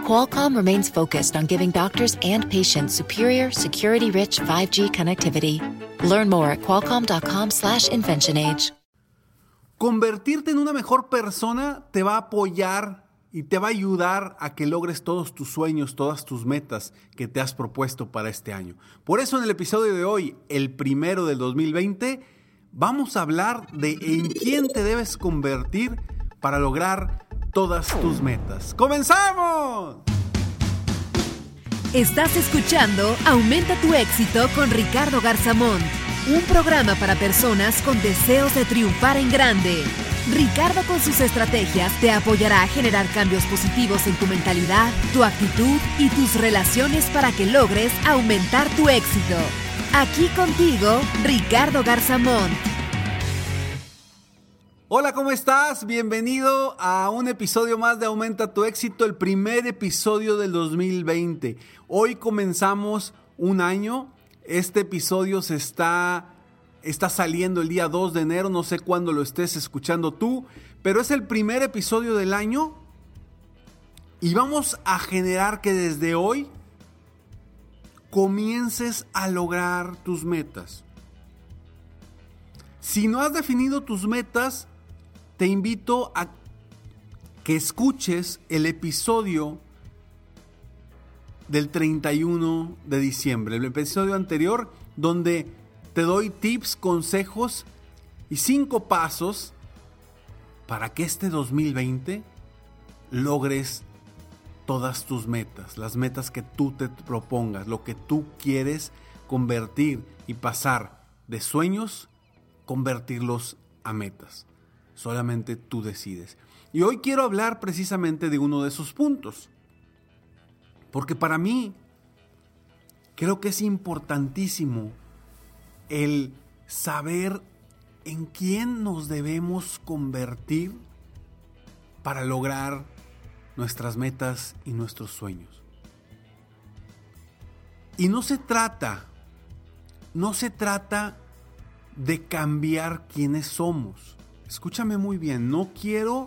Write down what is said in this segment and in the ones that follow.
Qualcomm remains focused on giving doctors and patients superior, security-rich 5G connectivity. Learn more at qualcomm.com/inventionage. Convertirte en una mejor persona te va a apoyar y te va a ayudar a que logres todos tus sueños, todas tus metas que te has propuesto para este año. Por eso en el episodio de hoy, el primero del 2020, vamos a hablar de en quién te debes convertir para lograr todas tus metas. ¡Comenzamos! Estás escuchando Aumenta tu éxito con Ricardo Garzamón, un programa para personas con deseos de triunfar en grande. Ricardo con sus estrategias te apoyará a generar cambios positivos en tu mentalidad, tu actitud y tus relaciones para que logres aumentar tu éxito. Aquí contigo, Ricardo Garzamón. Hola, ¿cómo estás? Bienvenido a un episodio más de Aumenta tu éxito, el primer episodio del 2020. Hoy comenzamos un año. Este episodio se está está saliendo el día 2 de enero, no sé cuándo lo estés escuchando tú, pero es el primer episodio del año y vamos a generar que desde hoy comiences a lograr tus metas. Si no has definido tus metas, te invito a que escuches el episodio del 31 de diciembre, el episodio anterior donde te doy tips, consejos y cinco pasos para que este 2020 logres todas tus metas, las metas que tú te propongas, lo que tú quieres convertir y pasar de sueños, convertirlos a metas solamente tú decides. Y hoy quiero hablar precisamente de uno de esos puntos. Porque para mí creo que es importantísimo el saber en quién nos debemos convertir para lograr nuestras metas y nuestros sueños. Y no se trata, no se trata de cambiar quiénes somos escúchame muy bien, no quiero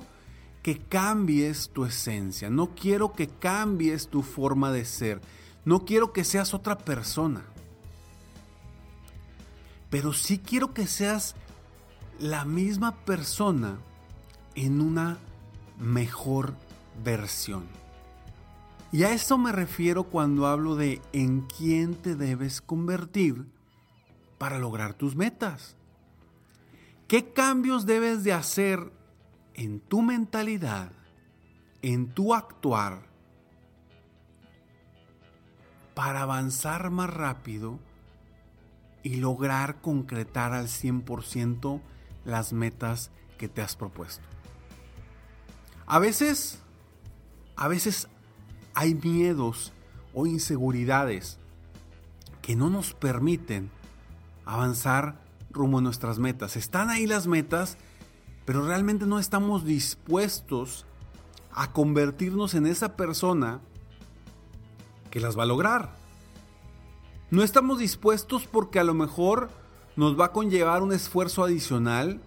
que cambies tu esencia, no quiero que cambies tu forma de ser, no quiero que seas otra persona, pero sí quiero que seas la misma persona en una mejor versión. Y a eso me refiero cuando hablo de en quién te debes convertir para lograr tus metas. ¿Qué cambios debes de hacer en tu mentalidad, en tu actuar, para avanzar más rápido y lograr concretar al 100% las metas que te has propuesto? A veces, a veces hay miedos o inseguridades que no nos permiten avanzar rumbo a nuestras metas. Están ahí las metas, pero realmente no estamos dispuestos a convertirnos en esa persona que las va a lograr. No estamos dispuestos porque a lo mejor nos va a conllevar un esfuerzo adicional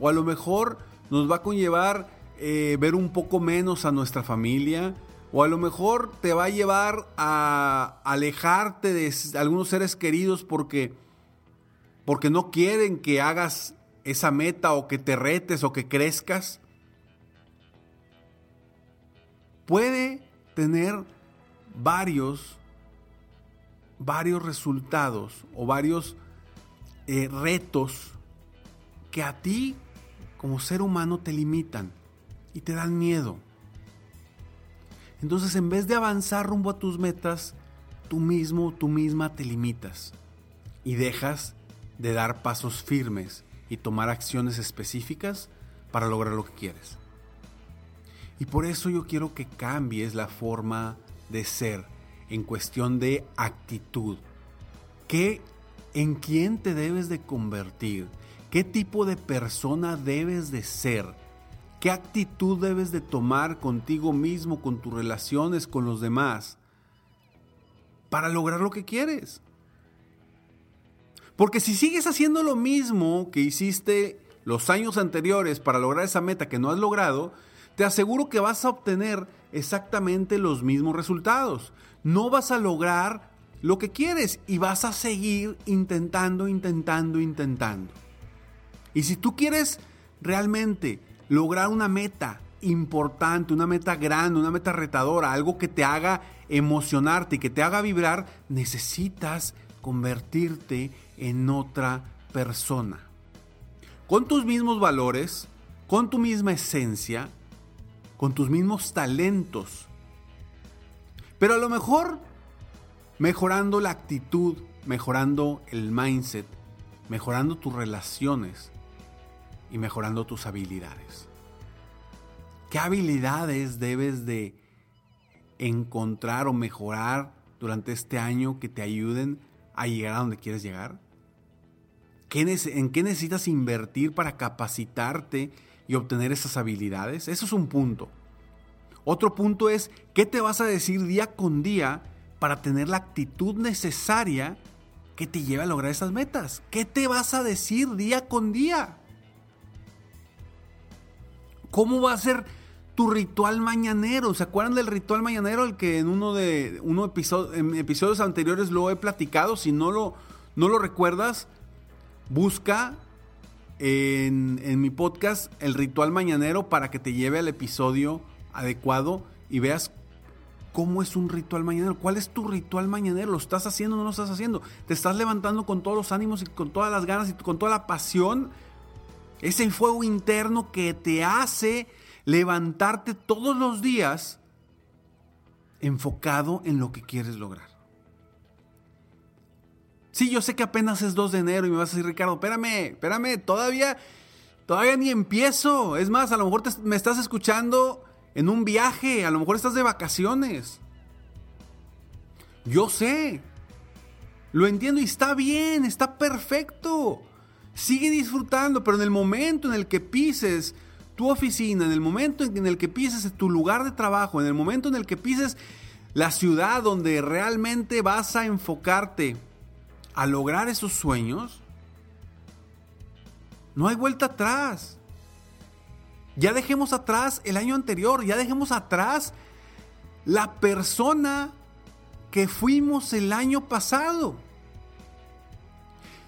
o a lo mejor nos va a conllevar eh, ver un poco menos a nuestra familia o a lo mejor te va a llevar a alejarte de algunos seres queridos porque porque no quieren que hagas esa meta o que te retes o que crezcas, puede tener varios, varios resultados o varios eh, retos que a ti como ser humano te limitan y te dan miedo. Entonces en vez de avanzar rumbo a tus metas, tú mismo, tú misma te limitas y dejas de dar pasos firmes y tomar acciones específicas para lograr lo que quieres. Y por eso yo quiero que cambies la forma de ser en cuestión de actitud. ¿Qué, ¿En quién te debes de convertir? qué tipo de persona debes de ser, qué actitud debes de tomar contigo mismo, con tus relaciones, con los demás, para lograr lo que quieres. Porque si sigues haciendo lo mismo que hiciste los años anteriores para lograr esa meta que no has logrado, te aseguro que vas a obtener exactamente los mismos resultados. No vas a lograr lo que quieres y vas a seguir intentando, intentando, intentando. Y si tú quieres realmente lograr una meta importante, una meta grande, una meta retadora, algo que te haga emocionarte y que te haga vibrar, necesitas convertirte en otra persona. Con tus mismos valores, con tu misma esencia, con tus mismos talentos. Pero a lo mejor mejorando la actitud, mejorando el mindset, mejorando tus relaciones y mejorando tus habilidades. ¿Qué habilidades debes de encontrar o mejorar durante este año que te ayuden a llegar a donde quieres llegar? ¿En qué necesitas invertir para capacitarte y obtener esas habilidades? Eso es un punto. Otro punto es, ¿qué te vas a decir día con día para tener la actitud necesaria que te lleve a lograr esas metas. ¿Qué te vas a decir día con día? ¿Cómo va a ser tu ritual mañanero? ¿Se acuerdan del ritual mañanero? El que en uno de uno en episodios anteriores lo he platicado. Si no lo, no lo recuerdas, busca en, en mi podcast el ritual mañanero para que te lleve al episodio adecuado y veas ¿Cómo es un ritual mañanero? ¿Cuál es tu ritual mañanero? ¿Lo estás haciendo o no lo estás haciendo? ¿Te estás levantando con todos los ánimos y con todas las ganas y con toda la pasión? Ese fuego interno que te hace levantarte todos los días enfocado en lo que quieres lograr. Sí, yo sé que apenas es 2 de enero y me vas a decir, Ricardo, espérame, espérame, todavía, todavía ni empiezo. Es más, a lo mejor me estás escuchando en un viaje, a lo mejor estás de vacaciones. Yo sé. Lo entiendo y está bien, está perfecto. Sigue disfrutando, pero en el momento en el que pises tu oficina, en el momento en el que pises tu lugar de trabajo, en el momento en el que pises la ciudad donde realmente vas a enfocarte a lograr esos sueños, no hay vuelta atrás. Ya dejemos atrás el año anterior, ya dejemos atrás la persona que fuimos el año pasado.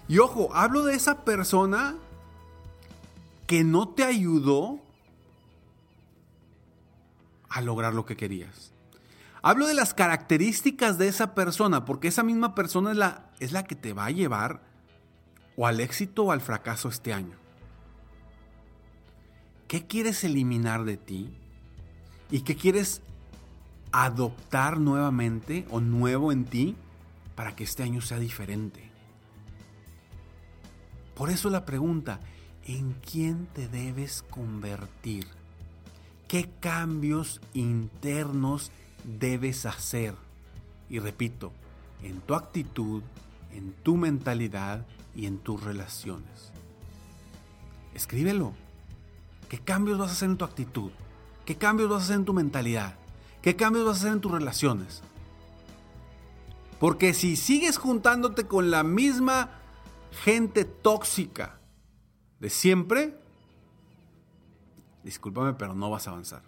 Y ojo, hablo de esa persona que no te ayudó a lograr lo que querías. Hablo de las características de esa persona, porque esa misma persona es la, es la que te va a llevar o al éxito o al fracaso este año. ¿Qué quieres eliminar de ti? ¿Y qué quieres adoptar nuevamente o nuevo en ti para que este año sea diferente? Por eso la pregunta, ¿en quién te debes convertir? ¿Qué cambios internos debes hacer? Y repito, en tu actitud, en tu mentalidad y en tus relaciones. Escríbelo ¿Qué cambios vas a hacer en tu actitud? ¿Qué cambios vas a hacer en tu mentalidad? ¿Qué cambios vas a hacer en tus relaciones? Porque si sigues juntándote con la misma gente tóxica de siempre, discúlpame, pero no vas a avanzar.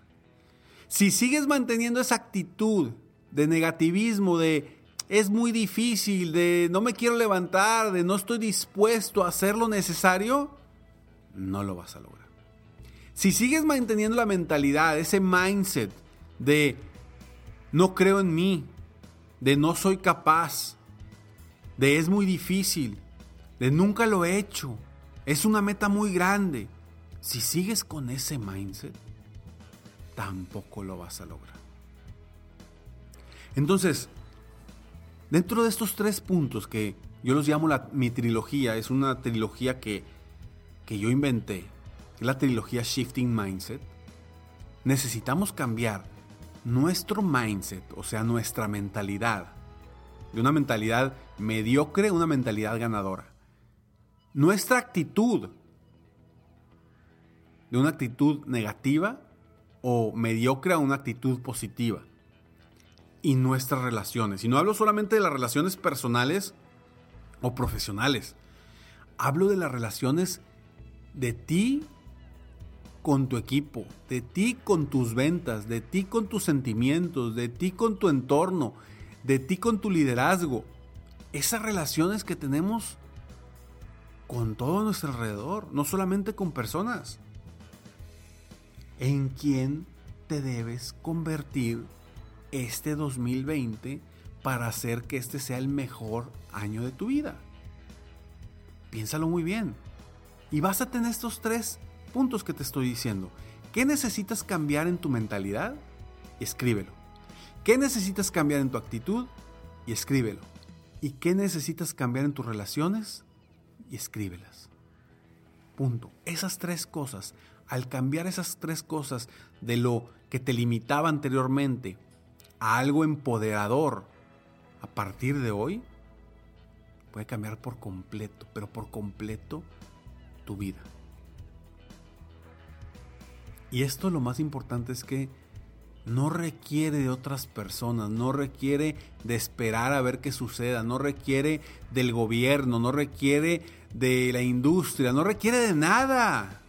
Si sigues manteniendo esa actitud de negativismo, de es muy difícil, de no me quiero levantar, de no estoy dispuesto a hacer lo necesario, no lo vas a lograr. Si sigues manteniendo la mentalidad, ese mindset de no creo en mí, de no soy capaz, de es muy difícil, de nunca lo he hecho, es una meta muy grande. Si sigues con ese mindset, tampoco lo vas a lograr. Entonces, dentro de estos tres puntos que yo los llamo la, mi trilogía, es una trilogía que, que yo inventé, la trilogía Shifting Mindset, necesitamos cambiar nuestro mindset, o sea, nuestra mentalidad, de una mentalidad mediocre a una mentalidad ganadora. Nuestra actitud de una actitud negativa o mediocre a una actitud positiva. Y nuestras relaciones. Y no hablo solamente de las relaciones personales o profesionales. Hablo de las relaciones de ti con tu equipo, de ti con tus ventas, de ti con tus sentimientos, de ti con tu entorno, de ti con tu liderazgo. Esas relaciones que tenemos con todo nuestro alrededor, no solamente con personas. ¿En quién te debes convertir este 2020 para hacer que este sea el mejor año de tu vida? Piénsalo muy bien. Y vas a tener estos tres puntos que te estoy diciendo. ¿Qué necesitas cambiar en tu mentalidad? Escríbelo. ¿Qué necesitas cambiar en tu actitud? Y escríbelo. ¿Y qué necesitas cambiar en tus relaciones? Y escríbelas. Punto. Esas tres cosas, al cambiar esas tres cosas de lo que te limitaba anteriormente algo empoderador a partir de hoy, puede cambiar por completo, pero por completo tu vida. Y esto lo más importante es que no requiere de otras personas, no requiere de esperar a ver qué suceda, no requiere del gobierno, no requiere de la industria, no requiere de nada.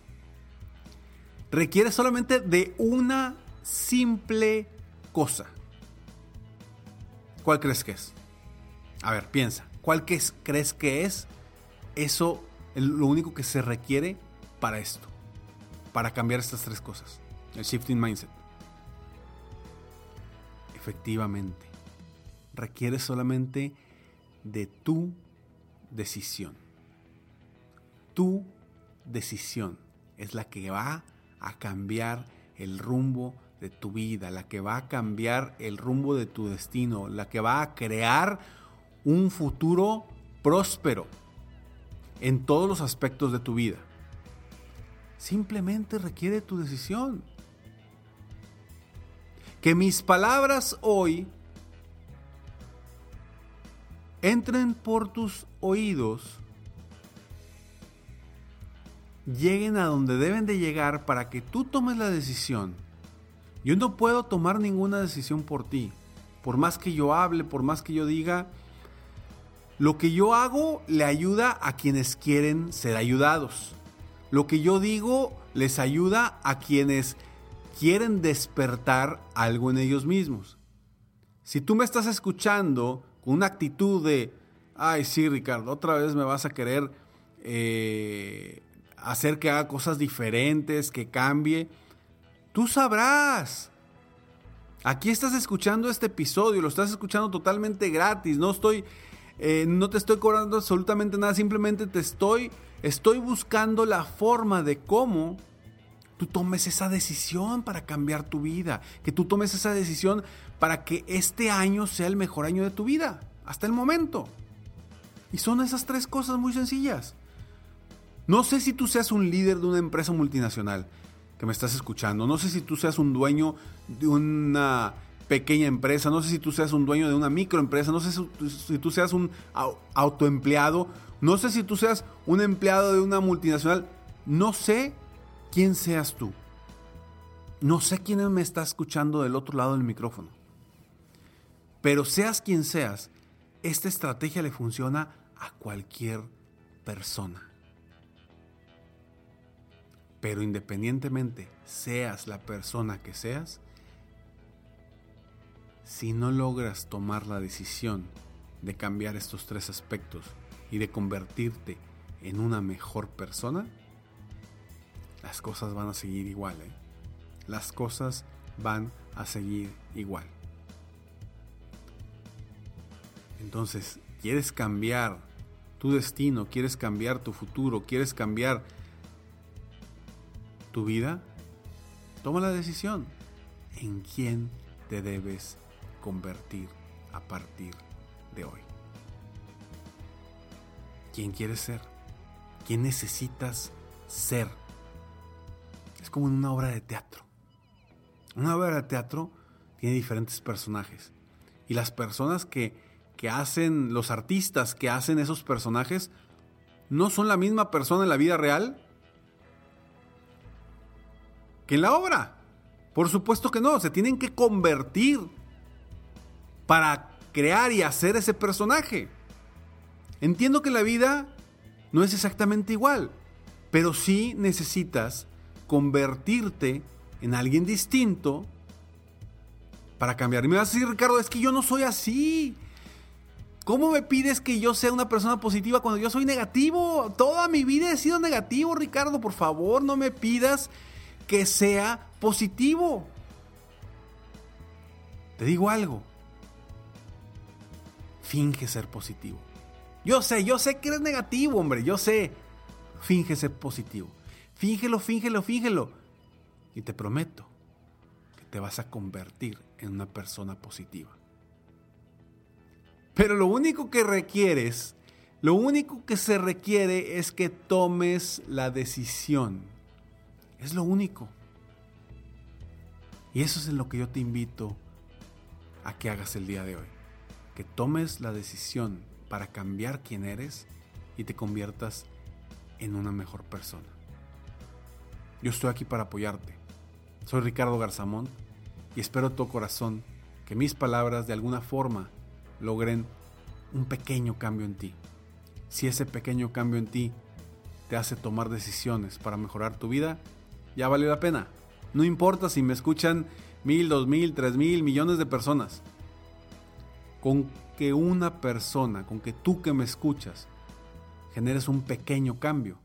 Requiere solamente de una simple cosa. ¿Cuál crees que es? A ver, piensa. ¿Cuál crees que es eso, lo único que se requiere para esto? para cambiar estas tres cosas. El shifting mindset. Efectivamente, requiere solamente de tu decisión. Tu decisión es la que va a cambiar el rumbo tu vida, la que va a cambiar el rumbo de tu destino, la que va a crear un futuro próspero en todos los aspectos de tu vida. Simplemente requiere tu decisión. Que mis palabras hoy entren por tus oídos, lleguen a donde deben de llegar para que tú tomes la decisión. Yo no puedo tomar ninguna decisión por ti. Por más que yo hable, por más que yo diga, lo que yo hago le ayuda a quienes quieren ser ayudados. Lo que yo digo les ayuda a quienes quieren despertar algo en ellos mismos. Si tú me estás escuchando con una actitud de, ay sí Ricardo, otra vez me vas a querer eh, hacer que haga cosas diferentes, que cambie, tú sabrás. Aquí estás escuchando este episodio, lo estás escuchando totalmente gratis, no estoy, eh, no te estoy cobrando absolutamente nada, simplemente te estoy Estoy buscando la forma de cómo tú tomes esa decisión para cambiar tu vida, que tú tomes esa decisión para que este año sea el mejor año de tu vida, hasta el momento. Y son esas tres cosas muy sencillas. No sé si tú seas un líder de una empresa multinacional que me estás escuchando, no sé si tú seas un dueño de una pequeña empresa, no sé si tú seas un dueño de una microempresa, no sé si tú seas un autoempleado no sé si tú seas un empleado de una multinacional. No sé quién seas tú. No sé quién me está escuchando del otro lado del micrófono. Pero seas quien seas, esta estrategia le funciona a cualquier persona. Pero independientemente seas la persona que seas, si no logras tomar la decisión de cambiar estos tres aspectos y de convertirte en una mejor persona, las cosas van a seguir igual. ¿eh? Las cosas van a seguir igual. Entonces, ¿quieres cambiar tu destino? ¿Quieres cambiar tu futuro? ¿Quieres cambiar tu vida? Toma la decisión en quién te debes convertir a partir de hoy quién quieres ser, quién necesitas ser. Es como en una obra de teatro. Una obra de teatro tiene diferentes personajes. Y las personas que, que hacen, los artistas que hacen esos personajes, no son la misma persona en la vida real que la obra. Por supuesto que no, se tienen que convertir para crear y hacer ese personaje. Entiendo que la vida no es exactamente igual, pero sí necesitas convertirte en alguien distinto para cambiar. Y me vas a decir, Ricardo, es que yo no soy así. ¿Cómo me pides que yo sea una persona positiva cuando yo soy negativo? Toda mi vida he sido negativo, Ricardo. Por favor, no me pidas que sea positivo. Te digo algo. Finge ser positivo. Yo sé, yo sé que eres negativo, hombre. Yo sé. Finge ser positivo. Fíngelo, fíngelo, fíngelo. Y te prometo que te vas a convertir en una persona positiva. Pero lo único que requieres, lo único que se requiere es que tomes la decisión. Es lo único. Y eso es en lo que yo te invito a que hagas el día de hoy. Que tomes la decisión para cambiar quién eres y te conviertas en una mejor persona. Yo estoy aquí para apoyarte. Soy Ricardo Garzamón y espero todo corazón que mis palabras de alguna forma logren un pequeño cambio en ti. Si ese pequeño cambio en ti te hace tomar decisiones para mejorar tu vida, ya vale la pena. No importa si me escuchan mil, dos mil, tres mil, millones de personas. Con que una persona, con que tú que me escuchas, generes un pequeño cambio,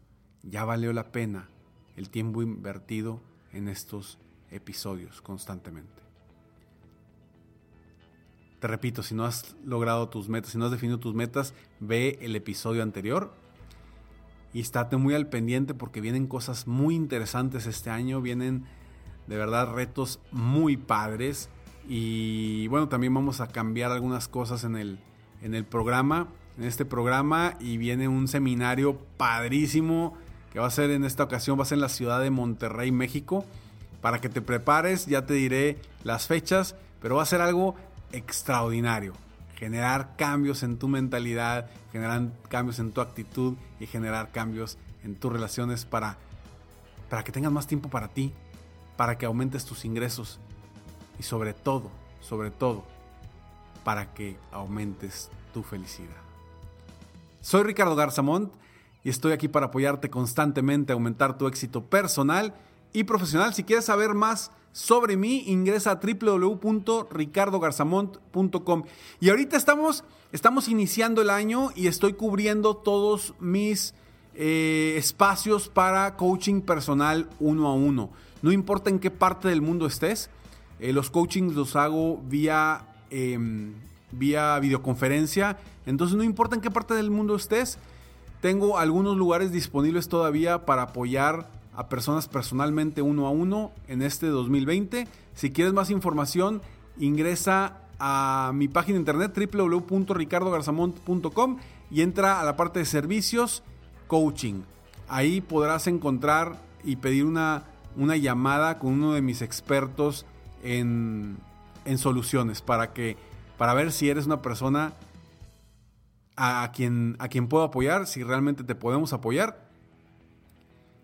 ya valió la pena el tiempo invertido en estos episodios constantemente. Te repito, si no has logrado tus metas, si no has definido tus metas, ve el episodio anterior y estate muy al pendiente porque vienen cosas muy interesantes este año, vienen de verdad retos muy padres y bueno, también vamos a cambiar algunas cosas en el, en el programa, en este programa y viene un seminario padrísimo que va a ser en esta ocasión, va a ser en la ciudad de Monterrey, México. Para que te prepares, ya te diré las fechas, pero va a ser algo extraordinario. Generar cambios en tu mentalidad, generar cambios en tu actitud y generar cambios en tus relaciones para, para que tengas más tiempo para ti, para que aumentes tus ingresos y sobre todo, sobre todo, para que aumentes tu felicidad. Soy Ricardo Garzamont y estoy aquí para apoyarte constantemente a aumentar tu éxito personal y profesional. Si quieres saber más sobre mí, ingresa a www.ricardogarzamont.com. Y ahorita estamos, estamos iniciando el año y estoy cubriendo todos mis eh, espacios para coaching personal uno a uno. No importa en qué parte del mundo estés, eh, los coachings los hago vía, em, vía videoconferencia. Entonces no importa en qué parte del mundo estés, tengo algunos lugares disponibles todavía para apoyar a personas personalmente uno a uno en este 2020. Si quieres más información, ingresa a mi página de internet www.ricardogarzamont.com y entra a la parte de servicios coaching. Ahí podrás encontrar y pedir una, una llamada con uno de mis expertos en, en soluciones para que para ver si eres una persona a quien, a quien puedo apoyar, si realmente te podemos apoyar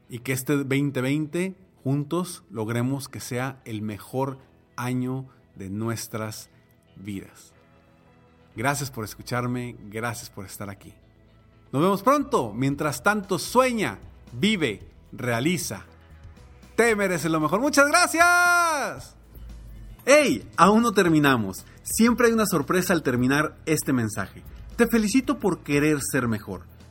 y que este 2020 juntos logremos que sea el mejor año de nuestras vidas. Gracias por escucharme, gracias por estar aquí. Nos vemos pronto. Mientras tanto, sueña, vive, realiza. Te mereces lo mejor. Muchas gracias. ¡Hey! Aún no terminamos. Siempre hay una sorpresa al terminar este mensaje. Te felicito por querer ser mejor.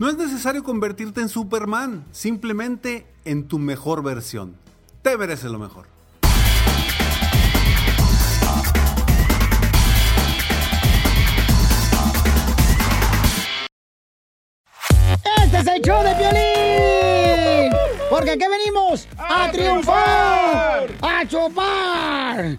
No es necesario convertirte en Superman, simplemente en tu mejor versión. Te mereces lo mejor. Este es el show de Piolín. Porque aquí venimos a, triunfar, a chupar.